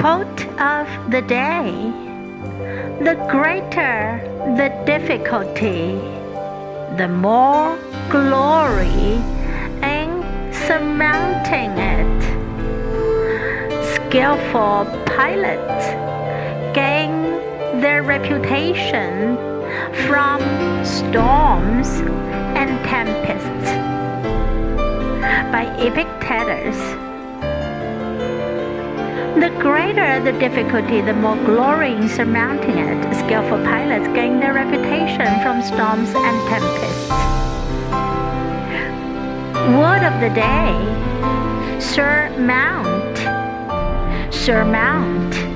Quote of the day The greater the difficulty, the more glory in surmounting it. Skillful pilots gain their reputation from storms and tempests. By Epictetus. The greater the difficulty, the more glory in surmounting it. Skillful pilots gain their reputation from storms and tempests. Word of the day surmount. Surmount